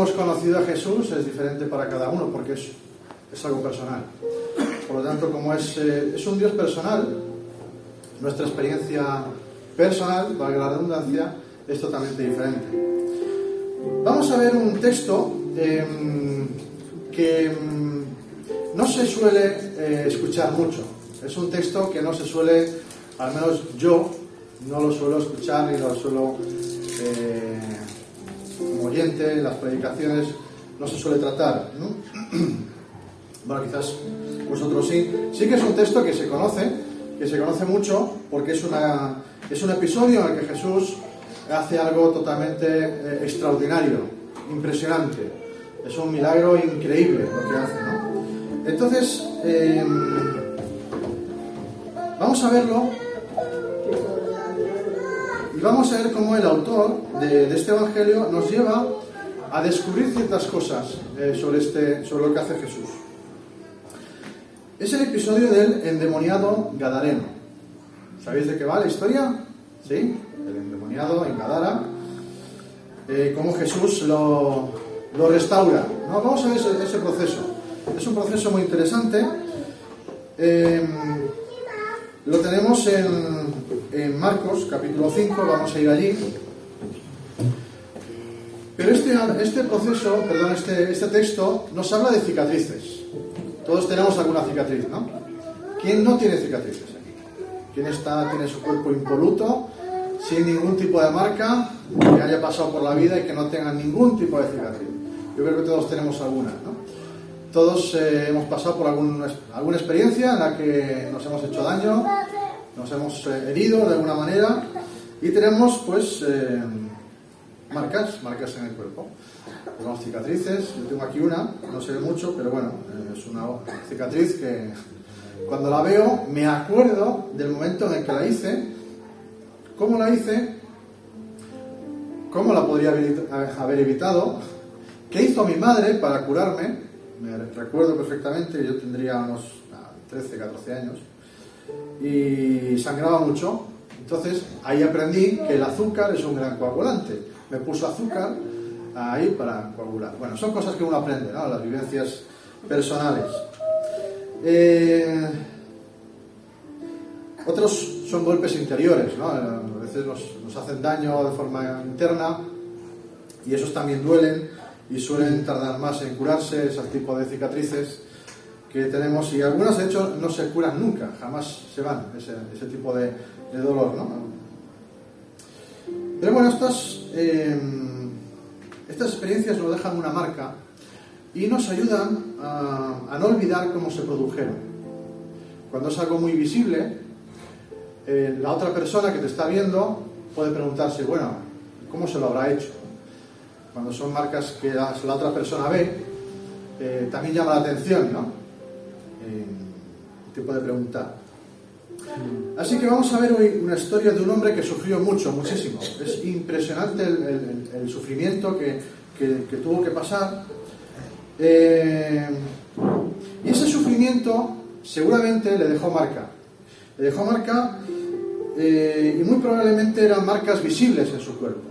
hemos conocido a Jesús es diferente para cada uno porque es, es algo personal. Por lo tanto, como es, eh, es un Dios personal, nuestra experiencia personal, valga la redundancia, es totalmente diferente. Vamos a ver un texto em, que em, no se suele eh, escuchar mucho. Es un texto que no se suele, al menos yo, no lo suelo escuchar ni lo suelo, eh, como oyente, en las predicaciones, no se suele tratar. ¿no? bueno, quizás vosotros sí. Sí que es un texto que se conoce, que se conoce mucho, porque es, una, es un episodio en el que Jesús hace algo totalmente eh, extraordinario, impresionante. Es un milagro increíble lo que hace, ¿no? Entonces, eh, vamos a verlo y vamos a ver cómo el autor de, este Evangelio nos lleva a descubrir ciertas cosas eh, sobre, este, sobre lo que hace Jesús. Es el episodio del endemoniado Gadareno. ¿Sabéis de qué va la historia? ¿Sí? El endemoniado en Gadara. Eh, cómo Jesús lo, lo restaura. ¿no? Vamos a ver ese, ese, proceso. Es un proceso muy interesante. Eh, lo tenemos en, en Marcos, capítulo 5. Vamos a ir allí. Pero este, este proceso, perdón, este, este texto nos habla de cicatrices. Todos tenemos alguna cicatriz, ¿no? ¿Quién no tiene cicatrices aquí? ¿Quién está, tiene su cuerpo impoluto, sin ningún tipo de marca, que haya pasado por la vida y que no tenga ningún tipo de cicatriz? Yo creo que todos tenemos alguna, ¿no? Todos eh, hemos pasado por algún, alguna experiencia en la que nos hemos hecho daño, nos hemos eh, herido de alguna manera y tenemos, pues, eh, marcas, marcas en el cuerpo. Tenemos cicatrices, yo tengo aquí una, no se ve mucho, pero bueno, es una cicatriz que cuando la veo me acuerdo del momento en el que la hice, cómo la hice, cómo la podría haber evitado, qué hizo mi madre para curarme, me recuerdo perfectamente, yo tendría unos 13, 14 años, y sangraba mucho, entonces ahí aprendí que el azúcar es un gran coagulante. Me puso azúcar ahí para coagular. Bueno, son cosas que uno aprende, ¿no? Las vivencias personales. Eh, otros son golpes interiores, ¿no? A veces nos, nos, hacen daño de forma interna y esos también duelen y suelen tardar más en curarse, ese tipo de cicatrices que tenemos y algunas de hecho no se curan nunca, jamás se van, ese, tipo de, dolor, ¿no? Pero bueno, estas, eh, estas experiencias nos dejan una marca y nos ayudan a, no olvidar cómo se produjeron. Cuando es algo muy visible, eh, la otra persona que te está viendo puede preguntarse, bueno, ¿cómo se lo habrá hecho? Cuando son marcas que la, la otra persona ve, eh, también llama la atención, ¿no? Eh, te puede preguntar. Así que vamos a ver hoy una historia de un hombre que sufrió mucho, muchísimo. Es impresionante el, sufrimiento que, que, tuvo que pasar. Eh, y ese sufrimiento seguramente le dejó marca. Le dejó marca eh, y muy probablemente eran marcas visibles en su cuerpo.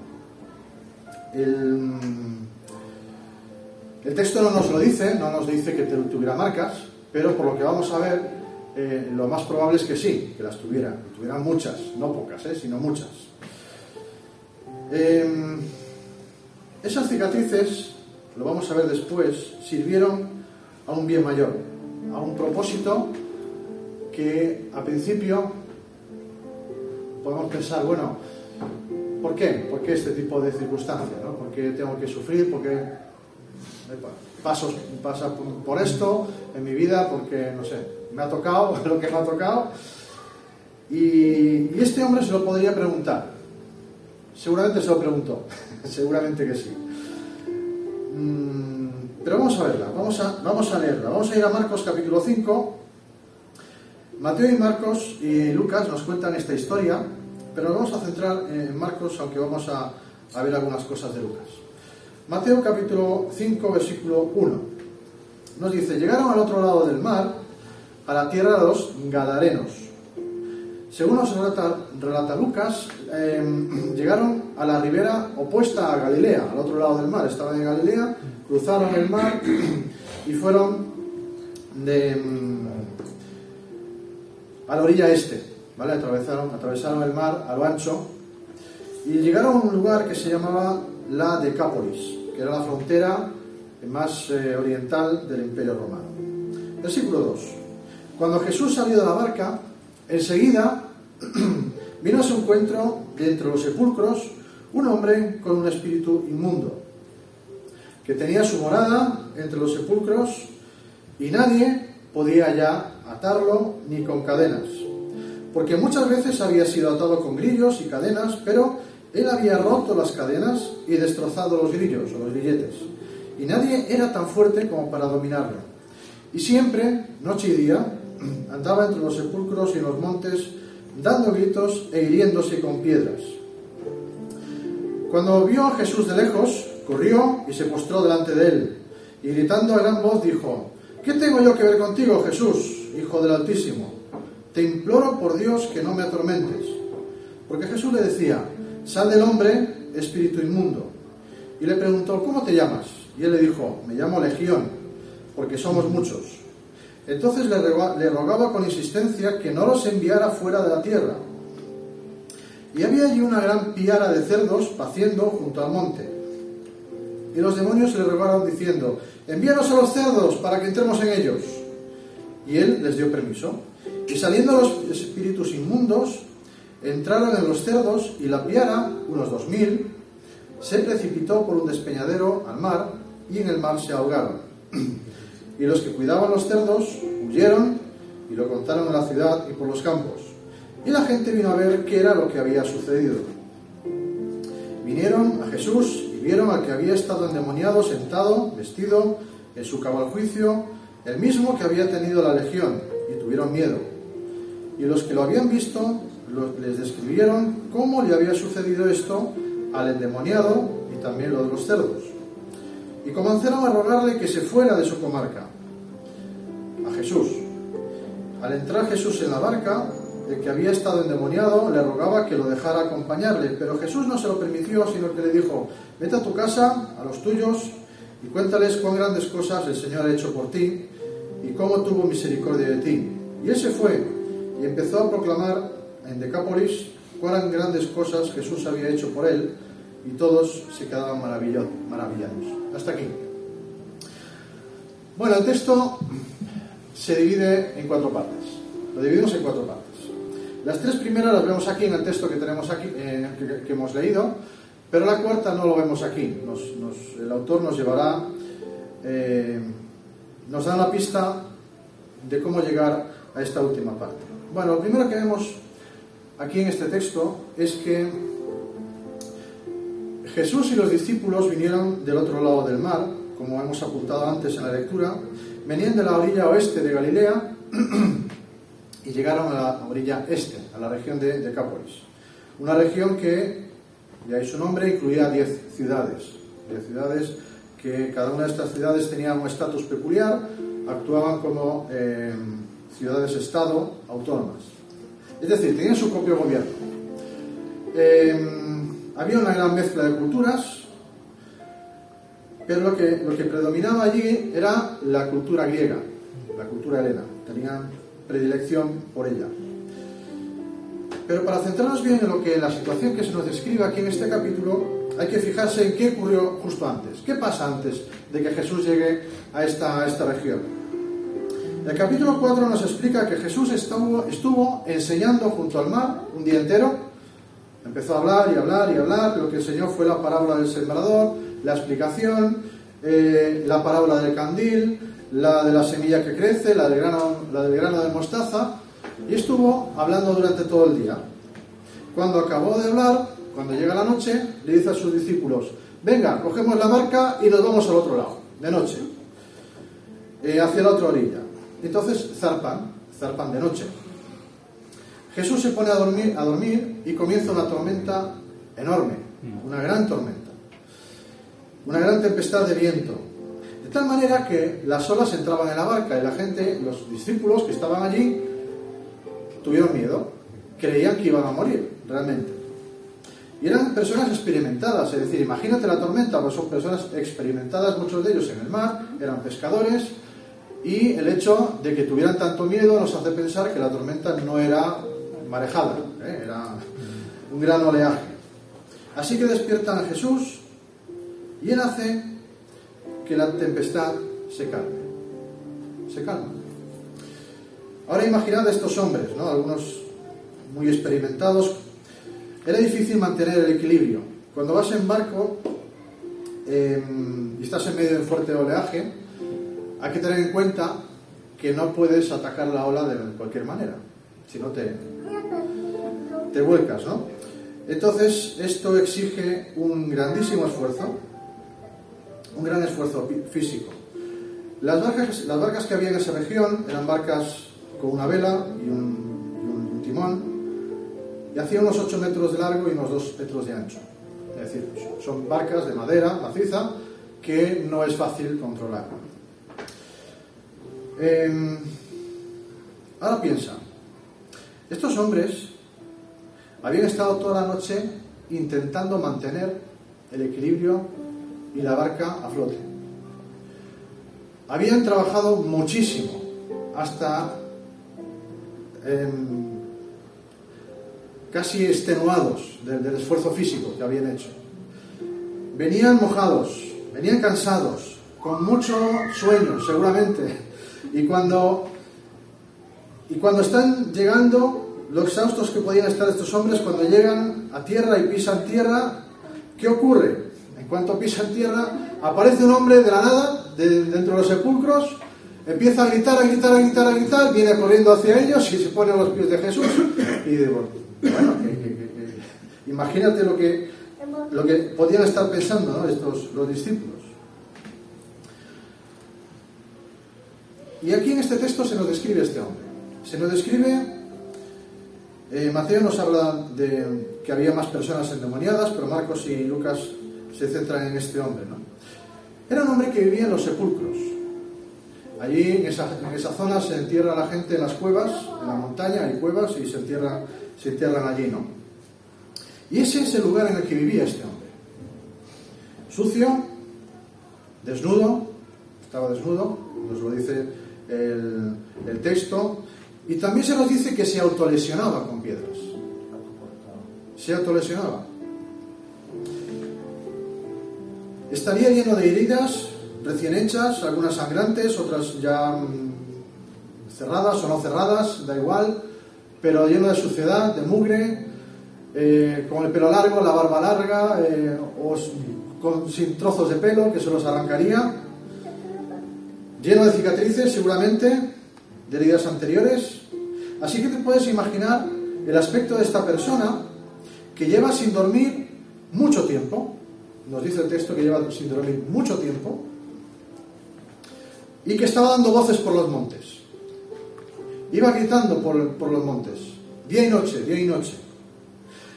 El, texto no nos lo dice, no nos dice que tuviera marcas, pero por lo que vamos a ver, eh, lo más probable es que sí, que las tuviera, que tuvieran muchas, no pocas, eh, sino muchas. Eh, esas cicatrices, lo vamos a ver después, sirvieron a un bien mayor, a un propósito que a principio podemos pensar, bueno, ¿por qué? ¿Por qué este tipo de circunstancias? ¿no? ¿Por qué tengo que sufrir? ¿Por qué paso pasa por esto en mi vida? Porque, no sé, me ha tocado lo que me ha tocado. Y, este hombre se lo podría preguntar. Seguramente se lo preguntó, seguramente que sí. Mm, pero vamos a verla, vamos a, vamos a leerla. Vamos a ir a Marcos capítulo 5. Mateo y Marcos y Lucas nos cuentan esta historia, pero nos vamos a centrar en Marcos, aunque vamos a ver algunas cosas de Lucas. Mateo capítulo 5, versículo 1. Nos dice, llegaron al otro lado del mar, a la tierra de los Gadarenos. según nos relata, Lucas, em, llegaron a la ribera opuesta a Galilea, al otro lado del mar. Estaban en Galilea, cruzaron el mar y fueron de, em, a la orilla este, ¿vale? Atravesaron, atravesaron el mar a lo ancho y llegaron a un lugar que se llamaba la Decápolis, era la frontera más eh, oriental del Imperio Romano. Versículo 2. Cuando Jesús salió de la barca, enseguida vino a su encuentro de entre los sepulcros un hombre con un espíritu inmundo, que tenía su morada entre los sepulcros y nadie podía ya atarlo ni con cadenas, porque muchas veces había sido atado con grillos y cadenas, pero él había roto las cadenas y destrozado los grillos o los grilletes, y nadie era tan fuerte como para dominarlo. Y siempre, noche y día, andaba entre los sepulcros y los montes, dando gritos e hiriéndose con piedras. Cuando vio a Jesús de lejos, corrió y se postró delante de él, y gritando a gran voz dijo, ¿Qué tengo yo que ver contigo, Jesús, Hijo del Altísimo? Te imploro por Dios que no me atormentes. Porque Jesús le decía, sal del hombre, espíritu inmundo. Y le preguntó, ¿cómo te llamas? Y él le dijo, me llamo Legión porque somos muchos. Entonces le rogaba con insistencia que no los enviara fuera de la tierra. Y había allí una gran piara de cerdos paciendo junto al monte. Y los demonios le rogaron diciendo, envíanos a los cerdos para que entremos en ellos. Y él les dio permiso. Y saliendo los espíritus inmundos, entraron en los cerdos y la piara, unos dos mil, se precipitó por un despeñadero al mar y en el mar se ahogaron. Y los que cuidaban los cerdos huyeron y lo contaron en la ciudad y por los campos. Y la gente vino a ver qué era lo que había sucedido. Vinieron a Jesús y vieron al que había estado endemoniado sentado, vestido, en su cabal juicio, el mismo que había tenido la legión, y tuvieron miedo. Y los que lo habían visto les describieron cómo le había sucedido esto al endemoniado y también lo de los cerdos y comenzaron a rogarle que se fuera de su comarca, a Jesús. Al entrar Jesús en la barca, el que había estado endemoniado le rogaba que lo dejara acompañarle, pero Jesús no se lo permitió, sino que le dijo, vete a tu casa, a los tuyos, y cuéntales cuán grandes cosas el Señor ha hecho por ti y cómo tuvo misericordia de ti. Y él se fue y empezó a proclamar en Decápolis cuán grandes cosas Jesús había hecho por él, y todos se quedaban maravillados. Hasta aquí. Bueno, el texto se divide en cuatro partes. Lo dividimos en cuatro partes. Las tres primeras las vemos aquí en el texto que tenemos aquí, eh, que, hemos leído, pero la cuarta no lo vemos aquí. el autor nos llevará, eh, nos da la pista de cómo llegar a esta última parte. Bueno, lo primero que vemos aquí en este texto es que Jesús y los discípulos vinieron del otro lado del mar, como hemos apuntado antes en la lectura, venían de la orilla oeste de Galilea y llegaron a la orilla este, a la región de Decápolis. Una región que, de ahí su nombre, incluía diez ciudades. Diez ciudades que cada una de estas ciudades tenía un estatus peculiar, actuaban como eh, ciudades-estado autónomas. Es decir, tenían su propio gobierno. Eh, había una gran mezcla de culturas, pero lo que, lo que predominaba allí era la cultura griega, la cultura helena. Tenían predilección por ella. Pero para centrarnos bien en lo que la situación que se nos describe aquí en este capítulo, hay que fijarse en qué ocurrió justo antes. ¿Qué pasa antes de que Jesús llegue a esta, a esta región? El capítulo 4 nos explica que Jesús estuvo, enseñando junto al mar un día entero Empezó a hablar y hablar y hablar, lo que enseñó fue la parábola del sembrador, la explicación, eh, la parábola del candil, la de la semilla que crece, la del, grano, la del grano de mostaza, y estuvo hablando durante todo el día. Cuando acabó de hablar, cuando llega la noche, le dice a sus discípulos, venga, cogemos la barca y nos vamos al otro lado, de noche, eh, hacia la otra orilla. Entonces zarpan, zarpan de noche. Jesús se pone a dormir, a dormir y comienza una tormenta enorme, una gran tormenta, una gran tempestad de viento. De tal manera que las olas entraban en la barca y la gente, los discípulos que estaban allí, tuvieron miedo. creían que iban a morir, realmente. Y eran personas experimentadas, es decir, imagínate la tormenta, pues son personas experimentadas, muchos de ellos en el mar, eran pescadores, y el hecho de que tuvieran tanto miedo nos hace pensar que la tormenta no era marejada, ¿eh? era un gran oleaje. Así que despiertan a Jesús y él hace que la tempestad se calme. Se calma. Ahora imaginad a estos hombres, ¿no? algunos muy experimentados, era difícil mantener el equilibrio. Cuando vas en barco em, y estás en medio de un fuerte oleaje, hay que tener en cuenta que no puedes atacar la ola de cualquier manera, si no te, te vuelcas, ¿no? Entonces, esto exige un grandísimo esfuerzo, un gran esfuerzo físico. Las barcas, las barcas que había en esa región eran barcas con una vela y un, timón, y hacía unos 8 metros de largo y unos 2 metros de ancho. Es decir, son barcas de madera maciza que no es fácil controlar. Em, ahora piensa, estos hombres habían estado toda la noche intentando mantener el equilibrio y la barca a flote. Habían trabajado muchísimo hasta em, casi extenuados del, esfuerzo físico que habían hecho. Venían mojados, venían cansados, con mucho sueño, seguramente. Y cuando, y cuando están llegando, los exhaustos que podían estar estos hombres, cuando llegan a tierra y pisan tierra, ¿qué ocurre? En cuanto pisan tierra, aparece un hombre de la nada, dentro de los sepulcros, empieza a gritar, a gritar, a gritar, a gritar, viene corriendo hacia ellos y se pone a los pies de Jesús y dice, bueno, imagínate lo que, lo que podían estar pensando Estos, los discípulos. Y aquí en este texto se nos describe este hombre. Se nos describe, eh, Mateo nos habla de que había más personas endemoniadas, pero Marcos y Lucas se centran en este hombre. ¿no? Era un hombre que vivía en los sepulcros. Allí, en esa, en esa zona, se entierra la gente en las cuevas, en la montaña hay cuevas y se entierra se entierran allí, ¿no? Y ese es el lugar en el que vivía este hombre. Sucio, desnudo, estaba desnudo, nos lo dice el, texto, y también se nos dice que se autolesionaba con piedras. Se autolesionaba. Estaría lleno de heridas recién hechas, algunas sangrantes, otras ya mm, cerradas o no cerradas, da igual pero lleno de suciedad, de mugre, eh, con el pelo largo, la barba larga, eh, o sin trozos de pelo que se los arrancaría, lleno de cicatrices seguramente, de heridas anteriores. Así que te puedes imaginar el aspecto de esta persona que lleva sin dormir mucho tiempo, nos dice el texto que lleva sin dormir mucho tiempo, y que estaba dando voces por los montes. Iba gritando por, los montes, día y noche, día y noche.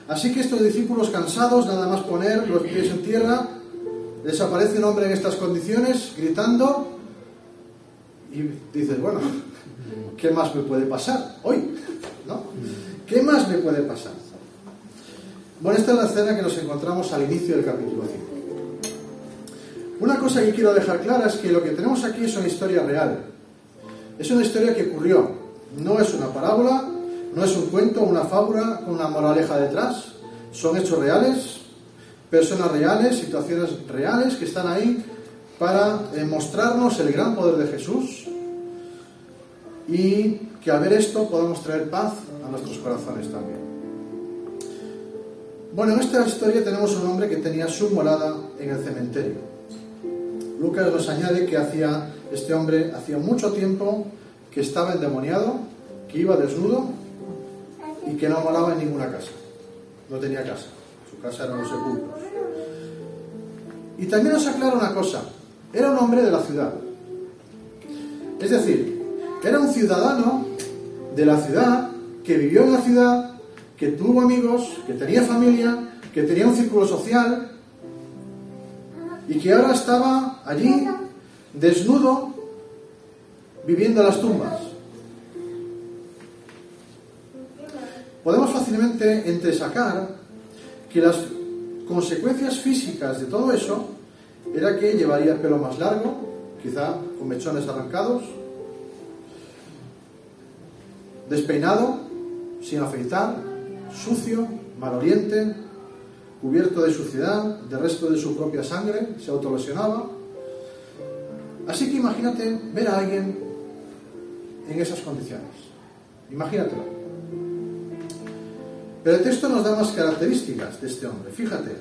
Así que estos discípulos cansados, nada más poner los pies en tierra, desaparece un hombre en estas condiciones, gritando, y dices, bueno, ¿qué más me puede pasar hoy? ¿No? ¿Qué más me puede pasar? Bueno, esta es la escena que nos encontramos al inicio del capítulo 5. Una cosa que quiero dejar clara es que lo que tenemos aquí es una historia real. Es una historia que ocurrió. No es una parábola, no es un cuento, una fábula con una moraleja detrás. Son hechos reales, personas reales, situaciones reales que están ahí para mostrarnos el gran poder de Jesús y que al ver esto podamos traer paz a nuestros corazones también. Bueno, en esta historia tenemos un hombre que tenía su morada en el cementerio. Lucas nos añade que hacía este hombre hacía mucho tiempo que estaba endemoniado, que iba desnudo y que no moraba en ninguna casa. No tenía casa. Su casa eran los sepulcros. Y también nos aclara una cosa. Era un hombre de la ciudad. Es decir, era un ciudadano de la ciudad que vivió en la ciudad, que tuvo amigos, que tenía familia, que tenía un círculo social y que ahora estaba allí desnudo viviendo las tumbas. podemos fácilmente entresacar que las consecuencias físicas de todo eso era que llevaría el pelo más largo, quizá con mechones arrancados, despeinado, sin afeitar, sucio, maloliente, cubierto de suciedad, de resto de su propia sangre, se autolesionaba. Así que imagínate ver a alguien en esas condiciones. Imagínatelo. Pero el texto nos da más características de este hombre. Fíjate,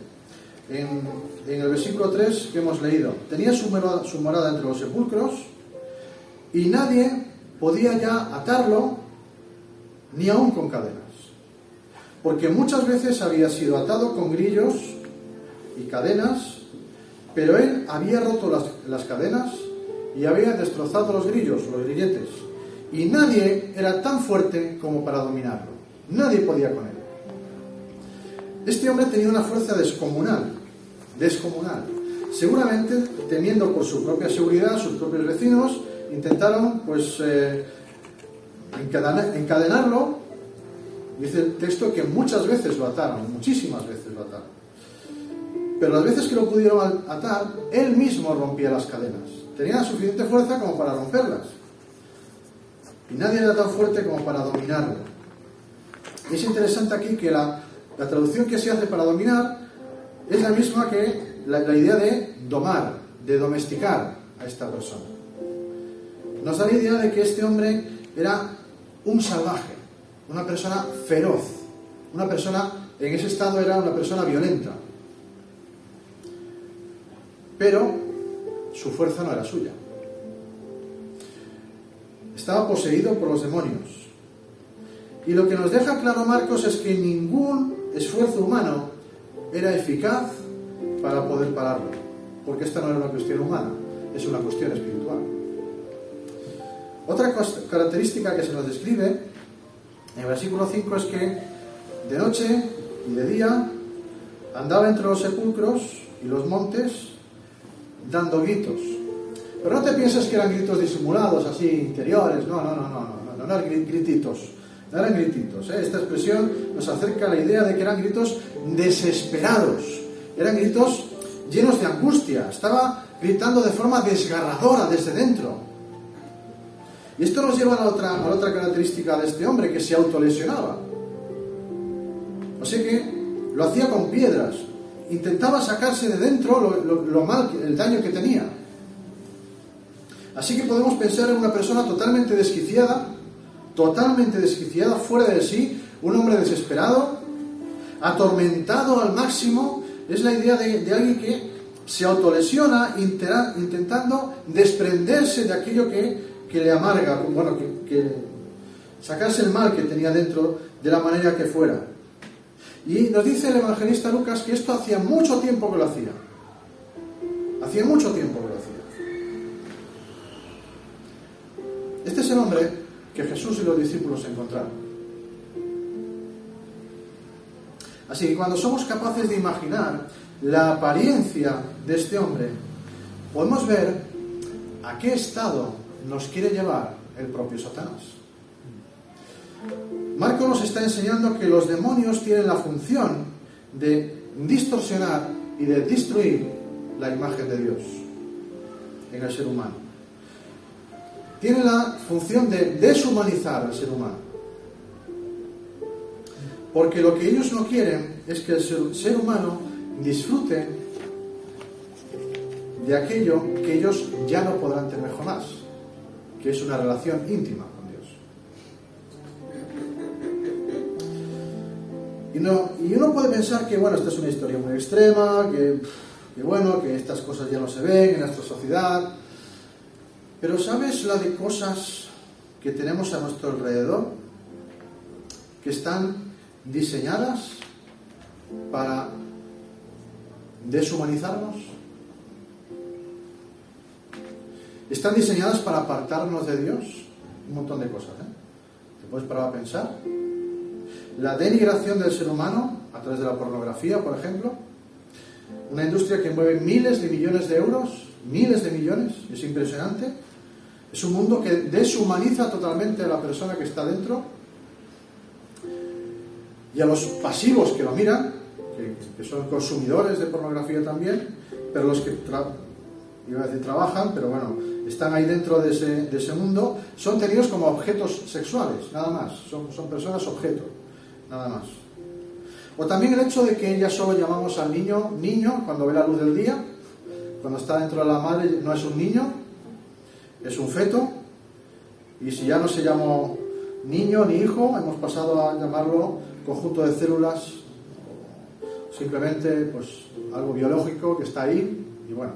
en, el versículo 3 que hemos leído, tenía su morada, su morada entre los sepulcros y nadie podía ya atarlo ni aún con cadenas. Porque muchas veces había sido atado con grillos y cadenas, pero él había roto las, las cadenas y había destrozado los grillos, los grilletes. Y nadie era tan fuerte como para dominarlo. Nadie podía con él. Este hombre tenía una fuerza descomunal, descomunal. Seguramente, temiendo por su propia seguridad, sus propios vecinos intentaron, pues, eh, encadenarlo. Dice el texto que muchas veces lo ataron, muchísimas veces lo ataron. Pero las veces que lo pudieron atar, él mismo rompía las cadenas. Tenía suficiente fuerza como para romperlas. Y nadie era tan fuerte como para dominarlo. Y es interesante aquí que la, la traducción que se hace para dominar es la misma que la, idea de domar, de domesticar a esta persona. Nos da la idea de que este hombre era un salvaje, una persona feroz, una persona, en ese estado era una persona violenta. Pero su fuerza no era suya. Estaba poseído por los demonios. Y lo que nos deja claro Marcos es que ningún esfuerzo humano era eficaz para poder pararlo, porque esta no era una cuestión humana, es una cuestión espiritual. Otra característica que se nos describe en el versículo 5 es que de noche y de día andaba entre los sepulcros y los montes dando gritos. Pero no te pienses que eran gritos disimulados, así interiores, no, no, no, no, no, no, no eran grititos eran grititos. ¿eh? Esta expresión nos acerca a la idea de que eran gritos desesperados, eran gritos llenos de angustia, estaba gritando de forma desgarradora desde dentro. Y esto nos lleva a la otra, característica de este hombre, que se autolesionaba. O sea que lo hacía con piedras, intentaba sacarse de dentro lo mal, el daño que tenía. Así que podemos pensar en una persona totalmente desquiciada, totalmente desquiciado, fuera de sí, un hombre desesperado, atormentado al máximo, es la idea de, alguien que se autolesiona intentando desprenderse de aquello que, le amarga, bueno, que, que sacarse el mal que tenía dentro de la manera que fuera. Y nos dice el evangelista Lucas que esto hacía mucho tiempo que lo hacía. Hacía mucho tiempo que lo hacía. Este es el hombre que Jesús y los discípulos encontraron. Así que cuando somos capaces de imaginar la apariencia de este hombre, podemos ver a qué estado nos quiere llevar el propio Satanás. Marco nos está enseñando que los demonios tienen la función de distorsionar y de destruir la imagen de Dios en el ser humano tiene la función de deshumanizar al ser humano. Porque lo que ellos no quieren es que el ser, humano disfrute de aquello que ellos ya no podrán tener jamás, que es una relación íntima con Dios. Y, no, y uno puede pensar que, bueno, esta es una historia muy extrema, que bueno, que estas cosas ya no se ven en nuestra sociedad, pero ¿sabes la de cosas que tenemos a nuestro alrededor que están diseñadas para deshumanizarnos? ¿Están diseñadas para apartarnos de Dios? Un montón de cosas, ¿eh? ¿Te puedes parar a pensar? La denigración del ser humano a través de la pornografía, por ejemplo. Una industria que mueve miles de millones de euros, miles de millones, es impresionante es un mundo que deshumaniza totalmente a la persona que está dentro. y a los pasivos que lo miran, que, son consumidores de pornografía también, pero los que iba a decir trabajan, pero bueno, están ahí dentro de ese, de ese mundo, son tenidos como objetos sexuales, nada más, son, son personas objeto, nada más. O también el hecho de que ya solo llamamos al niño niño cuando ve la luz del día, cuando está dentro de la madre no es un niño, es un feto, y si ya no se llamó niño ni hijo, hemos pasado a llamarlo conjunto de células, simplemente pues algo biológico que está ahí, y bueno,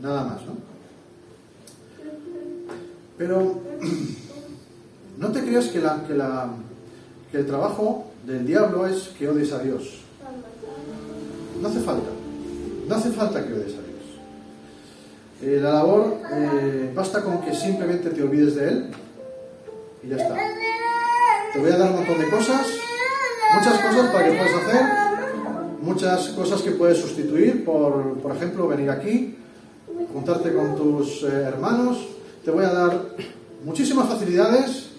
nada más, ¿no? Pero no te creas que, que el trabajo del diablo es que odies a Dios. No hace falta. No hace falta que odies a Dios. Eh, la labor eh, basta con que simplemente te olvides de Él y ya está. Te voy a dar un montón de cosas, muchas cosas para que puedas hacer, muchas cosas que puedes sustituir por, por ejemplo, venir aquí, juntarte con tus eh, hermanos. Te voy a dar muchísimas facilidades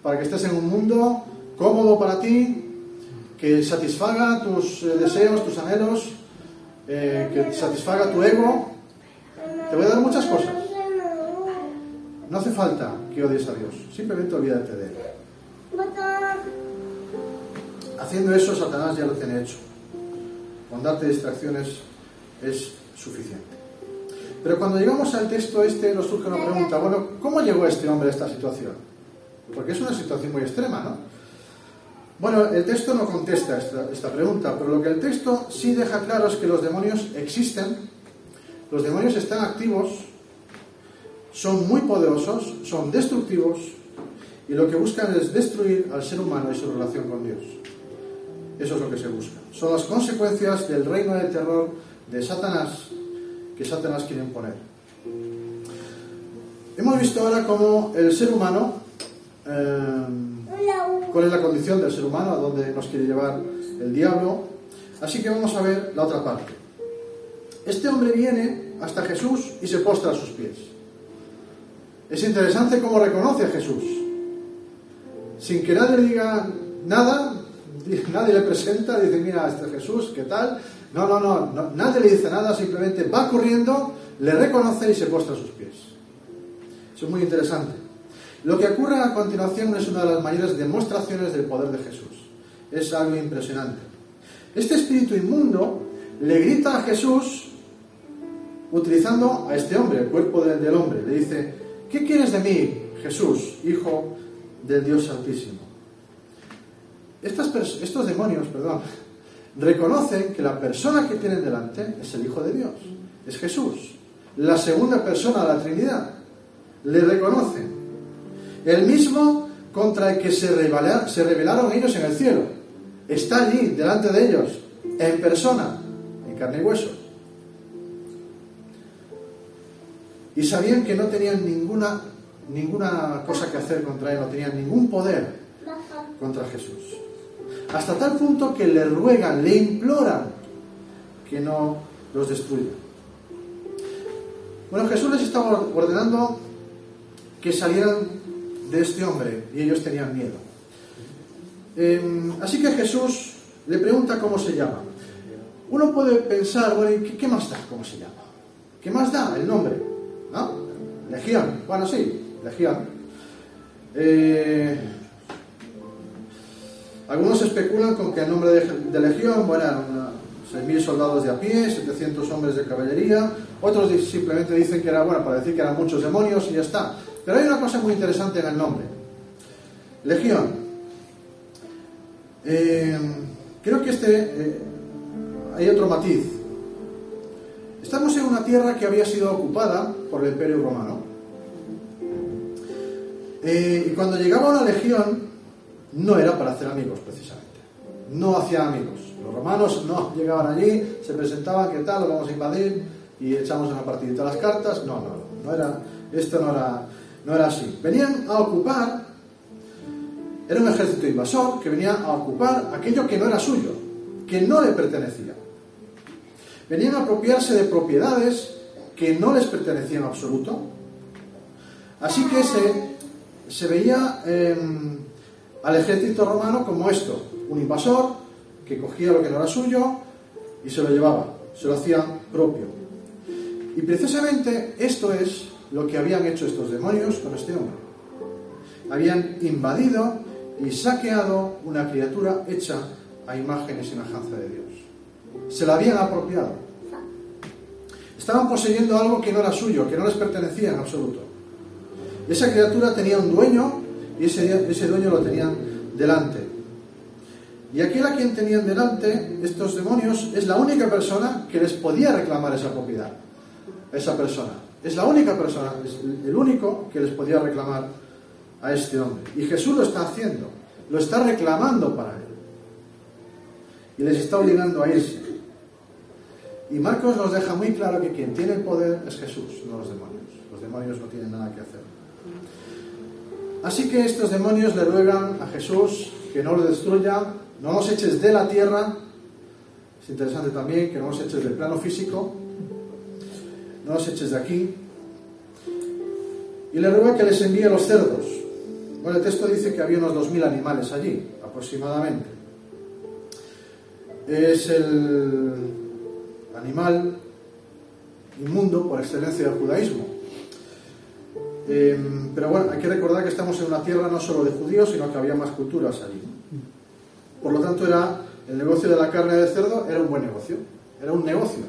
para que estés en un mundo cómodo para ti, que satisfaga tus deseos, tus anhelos, que satisfaga tu ego. Te voy a dar muchas cosas. No hace falta que odies a Dios, simplemente olvídate de Él. Haciendo eso, Satanás ya lo tiene hecho. Con darte distracciones es suficiente. Pero cuando llegamos al texto este nos surge una pregunta, bueno, ¿cómo llegó este hombre a esta situación? Porque es una situación muy extrema, ¿no? Bueno, el texto no contesta esta, pregunta, pero lo que el texto sí deja claro es que los demonios existen, los demonios están activos, son muy poderosos, son destructivos y lo que buscan es destruir al ser humano y su relación con Dios. Eso es lo que se busca. Son las consecuencias del reino de terror de Satanás que Satanás quiere imponer. Hemos visto ahora cómo el ser humano, eh, cuál es la condición del ser humano, a dónde nos quiere llevar el diablo. Así que vamos a ver la otra parte. Este hombre viene hasta Jesús y se postra a sus pies. Es interesante cómo reconoce a Jesús. Sin que nadie le diga nada, nadie le presenta, dice, mira, este Jesús, ¿qué tal? No, no, no, nadie le dice nada, simplemente va corriendo, le reconoce y se postra a sus pies. Es muy interesante. Lo que ocurre a continuación es una de las mayores demostraciones del poder de Jesús. Es algo impresionante. Este espíritu inmundo le grita a Jesús utilizando a este hombre, el cuerpo del hombre. Le dice, ¿qué quieres de mí, Jesús, Hijo del Dios Altísimo? estos demonios, perdón, reconocen que la persona que tienen delante es el Hijo de Dios, es Jesús, la segunda persona de la Trinidad. Le reconocen. El mismo contra el que se, se rebelaron ellos en el cielo. Está allí, delante de ellos, en persona, en carne y hueso. Y sabían que no tenían ninguna, ninguna cosa que hacer contra él, no tenían ningún poder contra Jesús hasta tal punto que le ruegan, le imploran que no los destruya. Bueno, Jesús les estaba ordenando que salieran de este hombre y ellos tenían miedo. Em, así que Jesús le pregunta cómo se llama. Uno puede pensar, bueno, ¿qué, más da? ¿Cómo se llama? ¿Qué más da el nombre? ¿No? Legión. Bueno, sí, Legión. Eh, algunos especulan con que el nombre de, legión, bueno, eran 6.000 soldados de a pie, 700 hombres de caballería, otros simplemente dicen que era, bueno, para decir que eran muchos demonios y ya está. Pero hay una cosa muy interesante en el nombre. Legión. Eh, creo que este, eh, hay otro matiz. Estamos en una tierra que había sido ocupada por el Imperio Romano. Eh, y cuando llegaba una legión, no era para hacer amigos precisamente. No hacía amigos. Los romanos no llegaban allí, se presentaban, ¿qué tal? Lo vamos a invadir y echamos una partidita las cartas. No, no, no era, esto no era, no era así. Venían a ocupar, era un ejército invasor que venía a ocupar aquello que no era suyo, que no le pertenecía. Venían a apropiarse de propiedades que no les pertenecían en absoluto. Así que se, se veía... Em, al ejército romano como esto, un invasor que cogía lo que no era suyo y se lo llevaba, se lo hacía propio. Y precisamente esto es lo que habían hecho estos demonios con este hombre. Habían invadido y saqueado una criatura hecha a imagen y semejanza de Dios. Se la habían apropiado. Estaban poseyendo algo que no era suyo, que no les pertenecía en absoluto. Esa criatura tenía un dueño y ese, ese dueño lo tenían delante. Y aquel a quien tenían delante, estos demonios, es la única persona que les podía reclamar esa propiedad. Esa persona. Es la única persona, es el único que les podía reclamar a este hombre. Y Jesús lo está haciendo, lo está reclamando para él. Y les está obligando a irse. Y Marcos nos deja muy claro que quien tiene el poder es Jesús, no los demonios. Los demonios no tienen nada que hacer. Así que estos demonios le ruegan a Jesús que no lo destruya, no los eches de la tierra. Es interesante también que no los eches del plano físico, no los eches de aquí. Y le ruega que les envíe los cerdos. Bueno, el texto dice que había unos 2.000 animales allí, aproximadamente. Es el animal inmundo por excelencia del judaísmo. Eh, pero bueno, hay que recordar que estamos en una tierra no solo de judíos, sino que había más culturas allí. Por lo tanto, era el negocio de la carne de cerdo era un buen negocio, era un negocio.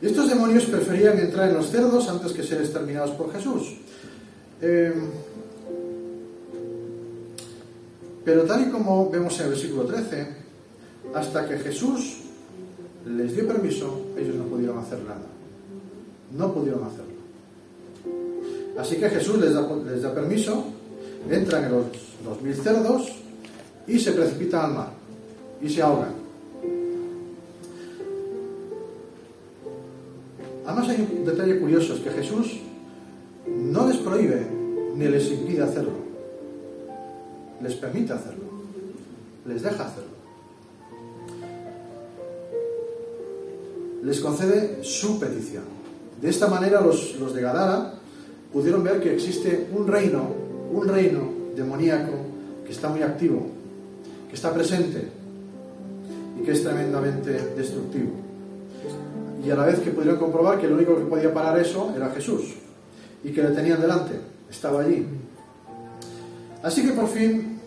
Y estos demonios preferían entrar en los cerdos antes que ser exterminados por Jesús. Eh, pero tal y como vemos en el versículo 13, hasta que Jesús les dio permiso, ellos no pudieron hacer nada. No pudieron hacerlo. Así que Jesús les da, les da permiso, entran en los dos mil cerdos y se precipitan al mar y se ahogan. Además hay un detalle curioso, es que Jesús no les prohíbe ni les impide hacerlo. Les permite hacerlo. Les deja hacerlo. Les concede su petición. De esta manera los, los de Gadara pudieron ver que existe un reino, un reino demoníaco que está muy activo, que está presente y que es tremendamente destructivo. Y a la vez que pudieron comprobar que el único que podía parar eso era Jesús y que le tenían delante, estaba allí. Así que por fin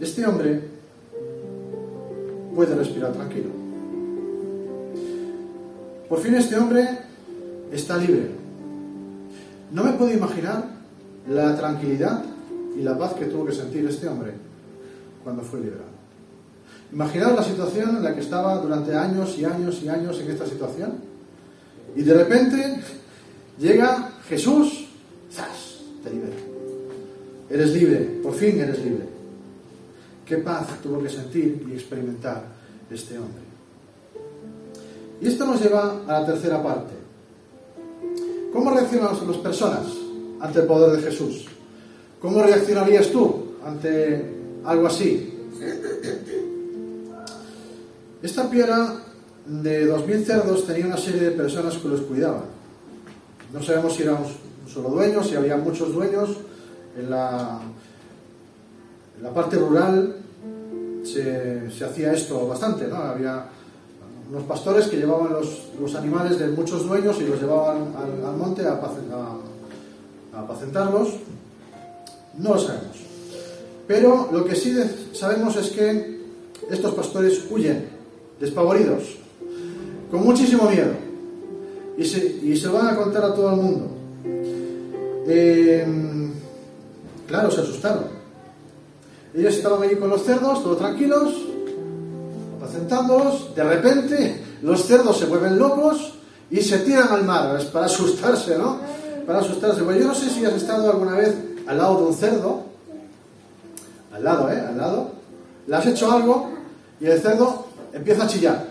este hombre puede respirar tranquilo. Por fin este hombre está libre. No me puedo imaginar la tranquilidad y la paz que tuvo que sentir este hombre cuando fue liberado. Imaginaos la situación en la que estaba durante años y años y años en esta situación. Y de repente llega Jesús, ¡zas! Te libera. Eres libre, por fin eres libre. Qué paz tuvo que sentir y experimentar este hombre. Y esto nos lleva a la tercera parte. ¿Cómo reaccionan las personas ante el poder de Jesús? ¿Cómo reaccionarías tú ante algo así? Esta piedra de 2.000 cerdos tenía una serie de personas que los cuidaban. No sabemos si era un solo dueño, si había muchos dueños. En la, en la parte rural se, se, hacía esto bastante, ¿no? Había unos pastores que llevaban los, los animales de muchos dueños y los llevaban al, monte a, a, apacentarlos. No lo sabemos. Pero lo que sí sabemos es que estos pastores huyen, despavoridos, con muchísimo miedo, y se, y se van a contar a todo el mundo. Eh, claro, se asustaron. Ellos estaban allí con los cerdos, todos tranquilos, apacentándolos. De repente, los cerdos se vuelven locos y se tiran al mar para asustarse, ¿no? Para asustarse. Pues yo no sé si has estado alguna vez al lado de un cerdo, al lado, ¿eh? Al lado, le has hecho algo y el cerdo empieza a chillar.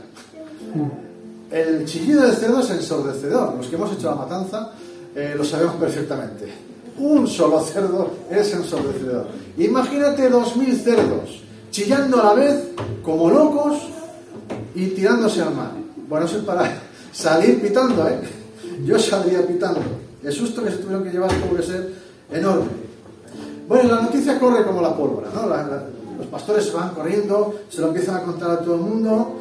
El chillido del cerdo es ensordecedor. Los que hemos hecho la matanza eh, lo sabemos perfectamente. Un solo cerdo es ensordecedor. Imagínate dos mil cerdos chillando a la vez, como locos, y tirándose al mar. Bueno, eso es para salir pitando, ¿eh? Yo saldría pitando. El susto que se tuvieron que llevar tuvo que ser enorme. Bueno, la noticia corre como la pólvora, ¿no? los pastores se van corriendo, se lo empiezan a contar a todo el mundo,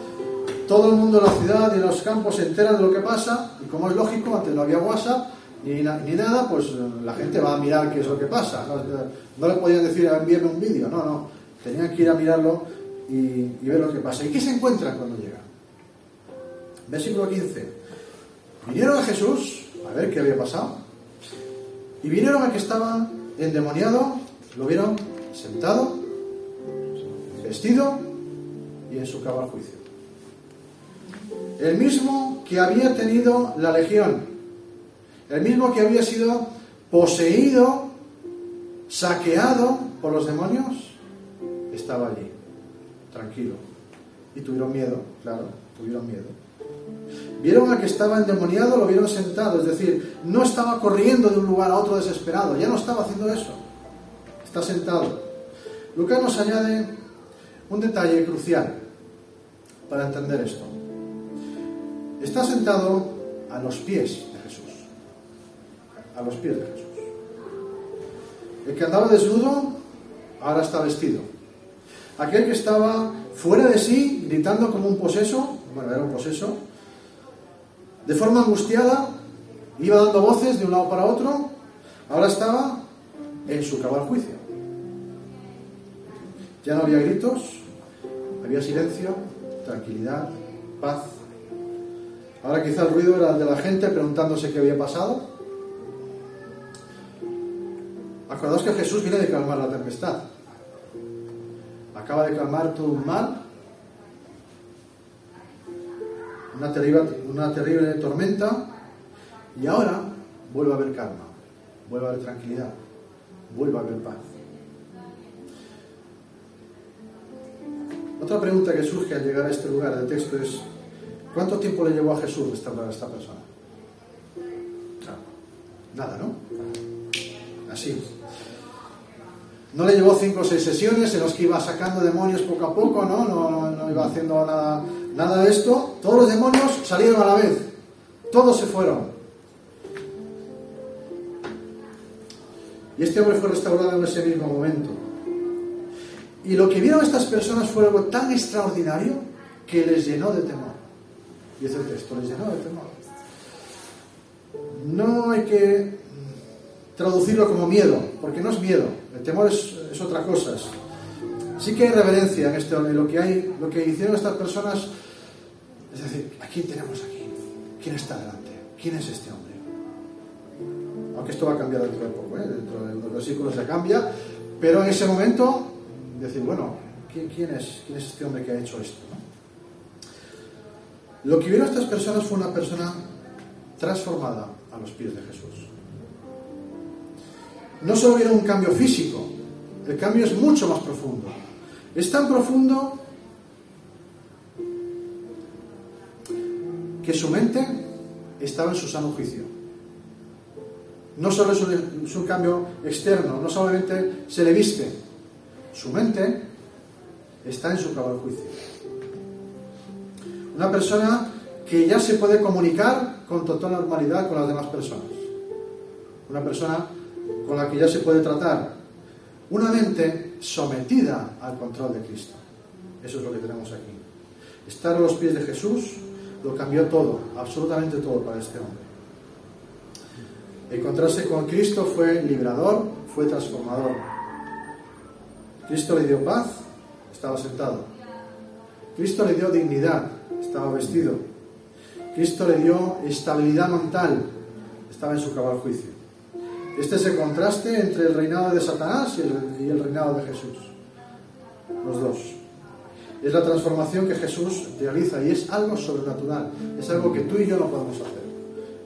todo el mundo en la ciudad y en los campos se entera de lo que pasa, y como es lógico, antes no había WhatsApp ni, ni nada, pues la gente va a mirar qué es lo que pasa. No, le podían decir envíame un vídeo, no, no, tenían que ir a mirarlo y, ver lo que pasa. ¿Y qué se encuentran cuando llegan? Versículo 15. Vinieron a Jesús a ver qué había pasado. Y vinieron a que estaba endemoniado, lo vieron sentado, vestido y en su cabo al juicio. El mismo que había tenido la legión, el mismo que había sido poseído, saqueado por los demonios, estaba allí, tranquilo. Y tuvieron miedo, claro, tuvieron miedo. Vieron a que estaba endemoniado, lo vieron sentado, es decir, no estaba corriendo de un lugar a otro desesperado, ya no estaba haciendo eso. Está sentado. Lucas nos añade un detalle crucial para entender esto. Está sentado a los pies de Jesús. A los pies de Jesús. El que andaba desnudo ahora está vestido. Aquel que estaba fuera de sí, gritando como un poseso, bueno, era un poseso, de forma angustiada, iba dando voces de un lado para otro, ahora estaba en su cabal juicio. Ya no había gritos, había silencio, tranquilidad, paz. Ahora quizá el ruido era el de la gente preguntándose qué había pasado. Acordaos que Jesús viene de calmar la tempestad. Acaba de calmar tu mal una terrible, una terrible tormenta y ahora vuelve a haber calma, vuelve a haber tranquilidad, vuelve a haber paz. Otra pregunta que surge al llegar a este lugar del texto es, ¿cuánto tiempo le llevó a Jesús restaurar a esta persona? Nada, ¿no? Así. No le llevó cinco o seis sesiones en las que iba sacando demonios poco a poco, ¿no? No, iba haciendo nada nada de esto, todos los demonios salieron a la vez, todos se fueron. Y este hombre fue restaurado en ese mismo momento. Y lo que vieron estas personas fue algo tan extraordinario que les llenó de temor. Y es el texto, les llenó de temor. No hay que traducirlo como miedo, porque no es miedo, el temor es, otra cosa, sí que hay reverencia en esto, en lo que hay, lo que hicieron estas personas. Es decir, ¿a quién tenemos aquí? ¿Quién está delante? ¿Quién es este hombre? Aunque esto va a cambiar dentro de poco, ¿eh? dentro de los versículos se cambia, pero en ese momento, decir, bueno, ¿quién, es, quién es este hombre que ha hecho esto? Lo que vieron estas personas fue una persona transformada a los pies de Jesús. No solo vieron un cambio físico, el cambio es mucho más profundo. Es tan profundo que su mente estaba en su sano juicio. No solo es un, cambio externo, no solamente se le viste, su mente está en su cabal juicio. Una persona que ya se puede comunicar con total normalidad con las demás personas. Una persona con la que ya se puede tratar. Una mente sometida al control de Cristo. Eso es lo que tenemos aquí. Estar a los pies de Jesús lo cambió todo, absolutamente todo para este hombre. Encontrarse con Cristo fue librador, fue transformador. Cristo le dio paz, estaba sentado. Cristo le dio dignidad, estaba vestido. Cristo le dio estabilidad mental, estaba en su cabal juicio. Este es el contraste entre el reinado de Satanás y el, reinado de Jesús. Los dos. Es la transformación que Jesús realiza y es algo sobrenatural. Es algo que tú y yo no podemos hacer.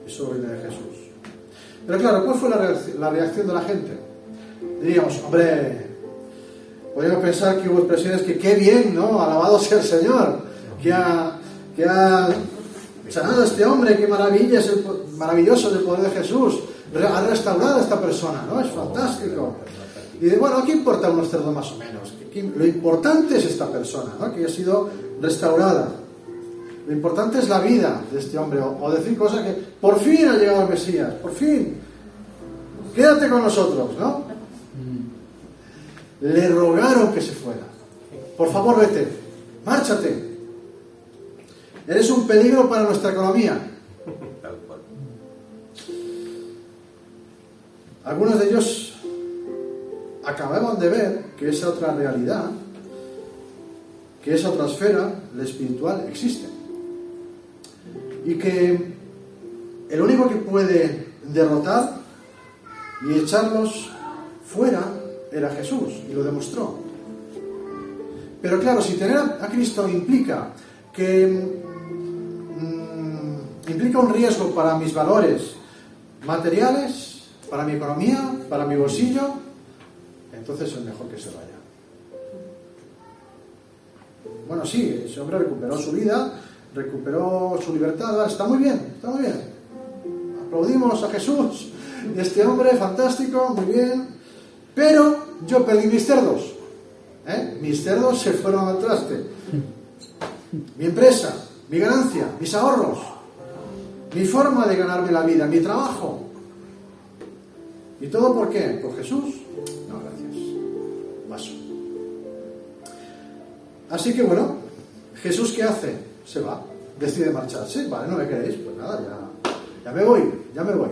Eso viene de Jesús. Pero claro, ¿cuál fue la reacción, de la gente? Diríamos, hombre, podríamos pensar que hubo expresiones que qué bien, ¿no? Alabado sea el Señor, que ha, sanado a este hombre, qué maravilla, es el, maravilloso el poder de Jesús ha restaurado a esta persona, ¿no? Es fantástico. Y de, bueno, ¿qué importa unos cerdos más o menos? Lo importante es esta persona, ¿no? Que ha sido restaurada. Lo importante es la vida de este hombre, o, decir cosas que por fin ha llegado el Mesías, por fin. Quédate con nosotros, ¿no? le rogaron que se fuera. Por favor, vete, márchate. Eres un peligro para nuestra economía. Algunos de ellos acababan de ver que esa otra realidad, que esa otra esfera, la espiritual, existe. Y que el único que puede derrotar y echarlos fuera era Jesús, y lo demostró. Pero claro, si tener a Cristo implica que mm, implica un riesgo para mis valores materiales, para mi economía, para mi bolsillo, entonces es mejor que se vaya. Bueno, sí, ese hombre recuperó su vida, recuperó su libertad, está muy bien, está muy bien. Aplaudimos a Jesús, este hombre fantástico, muy bien, pero yo perdí mis cerdos. ¿eh? Mis cerdos se fueron al traste. Mi empresa, mi ganancia, mis ahorros, mi forma de ganarme la vida, mi trabajo. ¿Y todo por qué? ¿Por Jesús? No, gracias. Paso. Así que bueno, Jesús ¿qué hace? Se va, decide marcharse. Vale, no me queréis, pues nada, ya, ya me voy, ya me voy.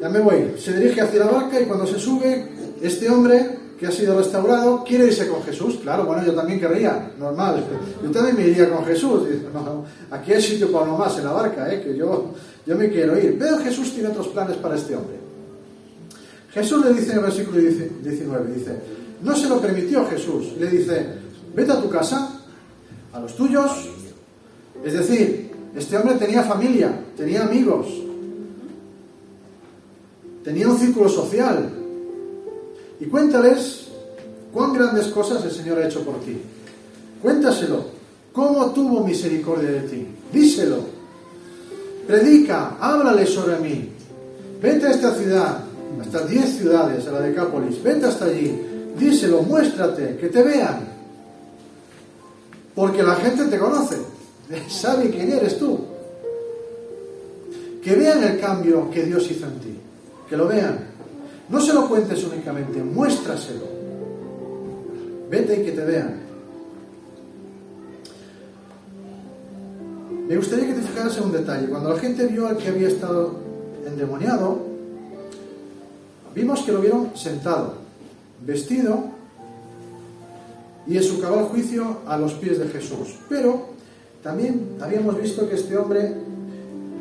Ya me voy. Se dirige hacia la barca y cuando se sube, este hombre que ha sido restaurado quiere irse con Jesús. Claro, bueno, yo también querría, normal. Yo también me iría con Jesús. aquí hay sitio para uno más en la barca, ¿eh? que yo, yo me quiero ir. Pero Jesús tiene otros planes para este hombre. Jesús le dice en el versículo 19, dice, no se lo permitió Jesús. Le dice, vete a tu casa, a los tuyos. Es decir, este hombre tenía familia, tenía amigos, tenía un círculo social, y cuéntales cuán grandes cosas el Señor ha hecho por ti. Cuéntaselo. ¿Cómo tuvo misericordia de ti? Díselo. Predica, háblale sobre mí. Vete a esta ciudad, hasta 10 ciudades, a la Decápolis. Vete hasta allí. Díselo, muéstrate, que te vean. Porque la gente te conoce. Sabe quién eres tú. Que vean el cambio que Dios hizo en ti. Que lo vean. No se lo cuentes únicamente, muéstraselo. Vete y que te vean. Me gustaría que te fijaras en un detalle. Cuando la gente vio al que había estado endemoniado, vimos que lo vieron sentado, vestido y en su cabal juicio a los pies de Jesús. Pero también habíamos visto que este hombre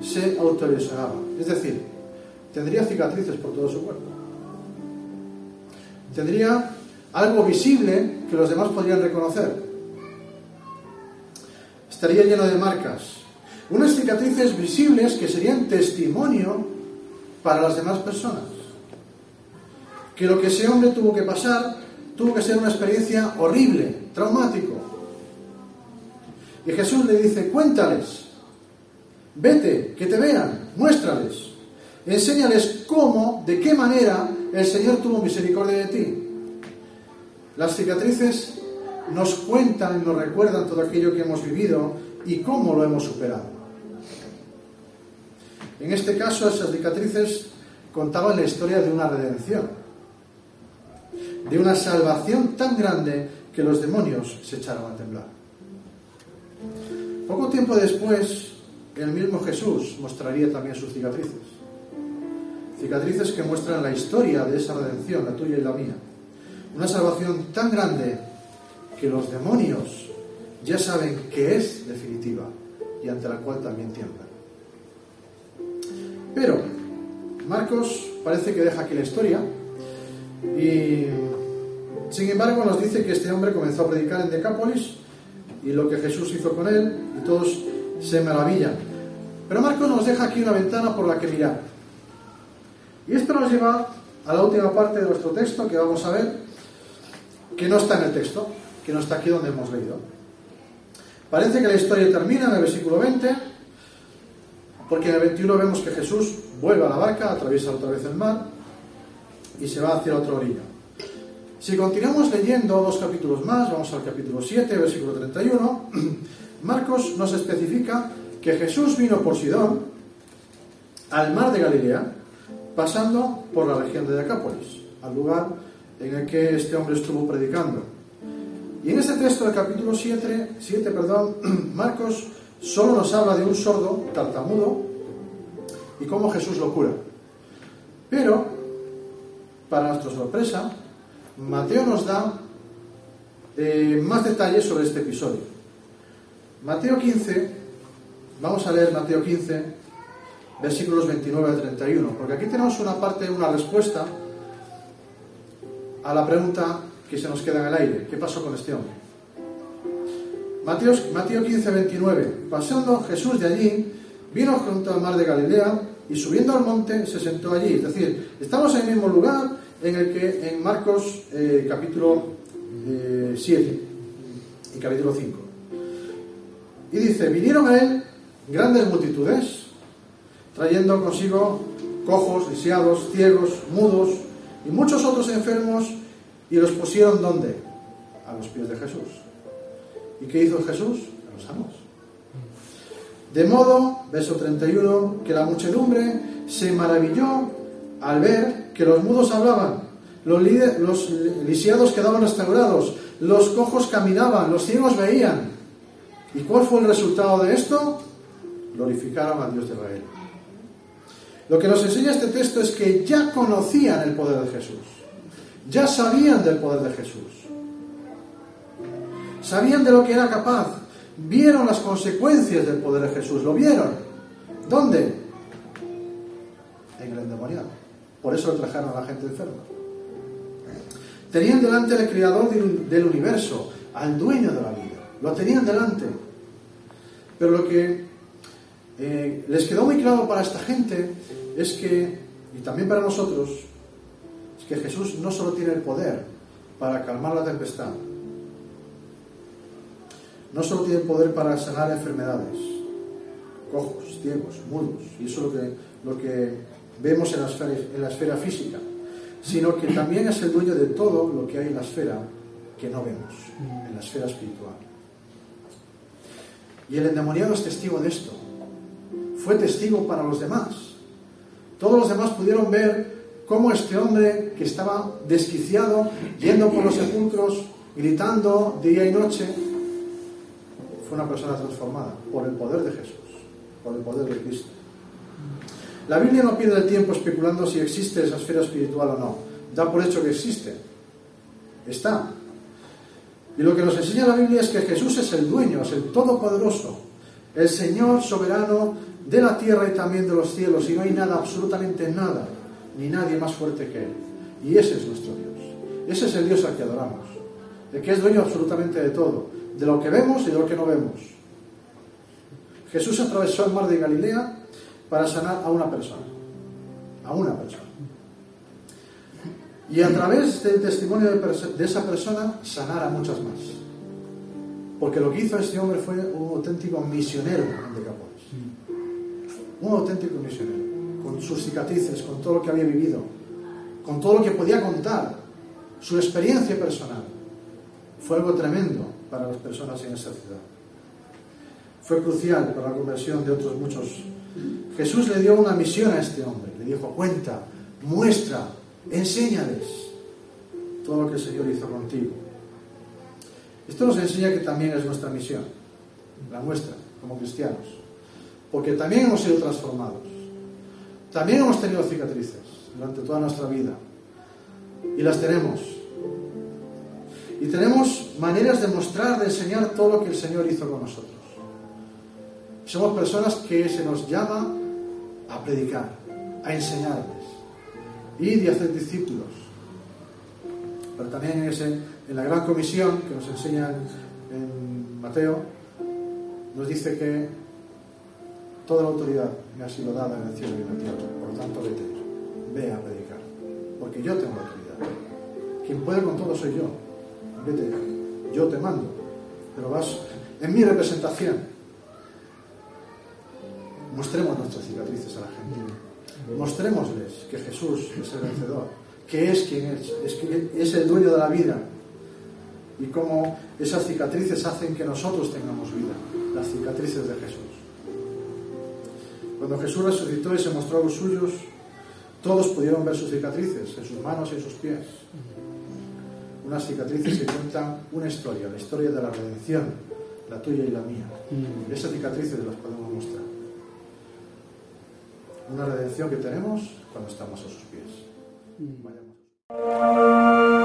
se autorizaba. Es decir, tendría cicatrices por todo su cuerpo tendría algo visible que los demás podrían reconocer. Estaría lleno de marcas. Unas cicatrices visibles que serían testimonio para las demás personas. Que lo que ese hombre tuvo que pasar tuvo que ser una experiencia horrible, traumático. Y Jesús le dice, cuéntales, vete, que te vean, muéstrales, enséñales cómo, de qué manera el Señor tuvo misericordia de ti. Las cicatrices nos cuentan nos recuerdan todo aquello que hemos vivido y cómo lo hemos superado. En este caso, esas cicatrices contaban la historia de una redención, de una salvación tan grande que los demonios se echaron a temblar. Poco tiempo después, el mismo Jesús mostraría también sus cicatrices. Cicatrices que muestran la historia de esa redención, la tuya y la mía. Una salvación tan grande que los demonios ya saben que es definitiva y ante la cual también tiemblan. Pero Marcos parece que deja aquí la historia y sin embargo nos dice que este hombre comenzó a predicar en Decápolis y lo que Jesús hizo con él y todos se maravillan. Pero Marcos nos deja aquí una ventana por la que mirar. Y esto nos lleva a la última parte de nuestro texto que vamos a ver, que no está en el texto, que no está aquí donde hemos leído. Parece que la historia termina en el versículo 20, porque en el 21 vemos que Jesús vuelve a la barca, atraviesa otra vez el mar y se va hacia otra orilla. Si continuamos leyendo dos capítulos más, vamos al capítulo 7, versículo 31, Marcos nos especifica que Jesús vino por Sidón al mar de Galilea pasando por la región de Decápolis, al lugar en el que este hombre estuvo predicando. Y en este texto del capítulo 7, 7 perdón, Marcos solo nos habla de un sordo tartamudo y cómo Jesús lo cura. Pero, para nuestra sorpresa, Mateo nos da eh, más detalles sobre este episodio. Mateo 15, vamos a leer Mateo 15, versículos 29 al 31, porque aquí tenemos una parte, una respuesta a la pregunta que se nos queda en el aire. ¿Qué pasó con este hombre? Mateo, Mateo 15, 29. Pasando Jesús de allí, vino junto al mar de Galilea y subiendo al monte se sentó allí. Es decir, estamos en el mismo lugar en el que en Marcos eh, capítulo 7 eh, y capítulo 5. Y dice, vinieron a él grandes multitudes, trayendo consigo cojos, lisiados, ciegos, mudos y muchos otros enfermos, y los pusieron ¿dónde? A los pies de Jesús. ¿Y qué hizo Jesús? Los sanó. De modo, verso 31, que la muchedumbre se maravilló al ver que los mudos hablaban, los, lisiados quedaban restaurados, los cojos caminaban, los ciegos veían. ¿Y cuál fue el resultado de esto? Glorificaron a Dios de Israel. Lo que nos enseña este texto es que ya conocían el poder de Jesús, ya sabían del poder de Jesús, sabían de lo que era capaz, vieron las consecuencias del poder de Jesús, lo vieron. ¿Dónde? En el endemoniado. Por eso lo trajeron a la gente enferma. Tenían delante al creador del universo, al dueño de la vida. Lo tenían delante. Pero lo que eh, les quedó muy claro para esta gente es que, y también para nosotros, es que Jesús no solo tiene el poder para calmar la tempestad, no solo tiene el poder para sanar enfermedades, cojos, ciegos, mudos, y eso es lo que, lo que vemos en la, esfera, en física, sino que también es el dueño de todo lo que hay en la esfera que no vemos, en la esfera espiritual. Y el endemoniado es testigo de esto. Fue testigo para los demás. Todos los demás pudieron ver cómo este hombre que estaba desquiciado, yendo por los sepulcros, gritando día y noche, fue una persona transformada por el poder de Jesús, por el poder de Cristo. La Biblia no pierde el tiempo especulando si existe esa esfera espiritual o no. Da por hecho que existe. Está. Y lo que nos enseña la Biblia es que Jesús es el dueño, es el todopoderoso, el Señor soberano de la tierra y también de los cielos. Y no hay nada, absolutamente nada, ni nadie más fuerte que Él. Y ese es nuestro Dios. Ese es el Dios al que adoramos. El que es dueño absolutamente de todo de lo que vemos y de lo que no vemos. Jesús atravesó el mar de Galilea para sanar a una persona, a una persona. Y a través del testimonio de, esa persona sanar a muchas más. Porque lo que hizo este hombre fue un auténtico misionero en Decapólis. Un auténtico misionero, con sus cicatrices, con todo lo que había vivido, con todo lo que podía contar, su experiencia personal. Fue algo tremendo para las personas en esa ciudad. Fue crucial para la conversión de otros muchos. Jesús le dio una misión a este hombre. Le dijo, cuenta, muestra, enséñales todo lo que el Señor hizo contigo. Esto nos enseña que también es nuestra misión, la nuestra, como cristianos. Porque también hemos sido transformados. También hemos tenido cicatrices durante toda nuestra vida. Y las tenemos y tenemos maneras de mostrar, de enseñar todo lo que el Señor hizo con nosotros. Somos personas que se nos llama a predicar, a enseñarles y de hacer discípulos. Pero también en, la gran comisión que nos enseña en Mateo, nos dice que toda la autoridad me ha sido dada en el cielo y en la tierra. Por lo tanto, vete, ve a predicar. Porque yo tengo autoridad. Quien puede con todo soy yo vete, yo te mando, pero vas en mi representación. Mostremos nuestras cicatrices a la gente. Mm. Mostrémosles que Jesús es el vencedor, que es quien es, es, el dueño de la vida. Y cómo esas cicatrices hacen que nosotros tengamos vida, las cicatrices de Jesús. Cuando Jesús resucitó y se mostró a los suyos, todos pudieron ver sus cicatrices en sus manos y en sus pies. Unas cicatrices que cuentan una historia, la historia de la redención, la tuya y la mía. Mm. Esas cicatrices las podemos mostrar una redención que tenemos cuando estamos a sus pies. Mm. Vayamos.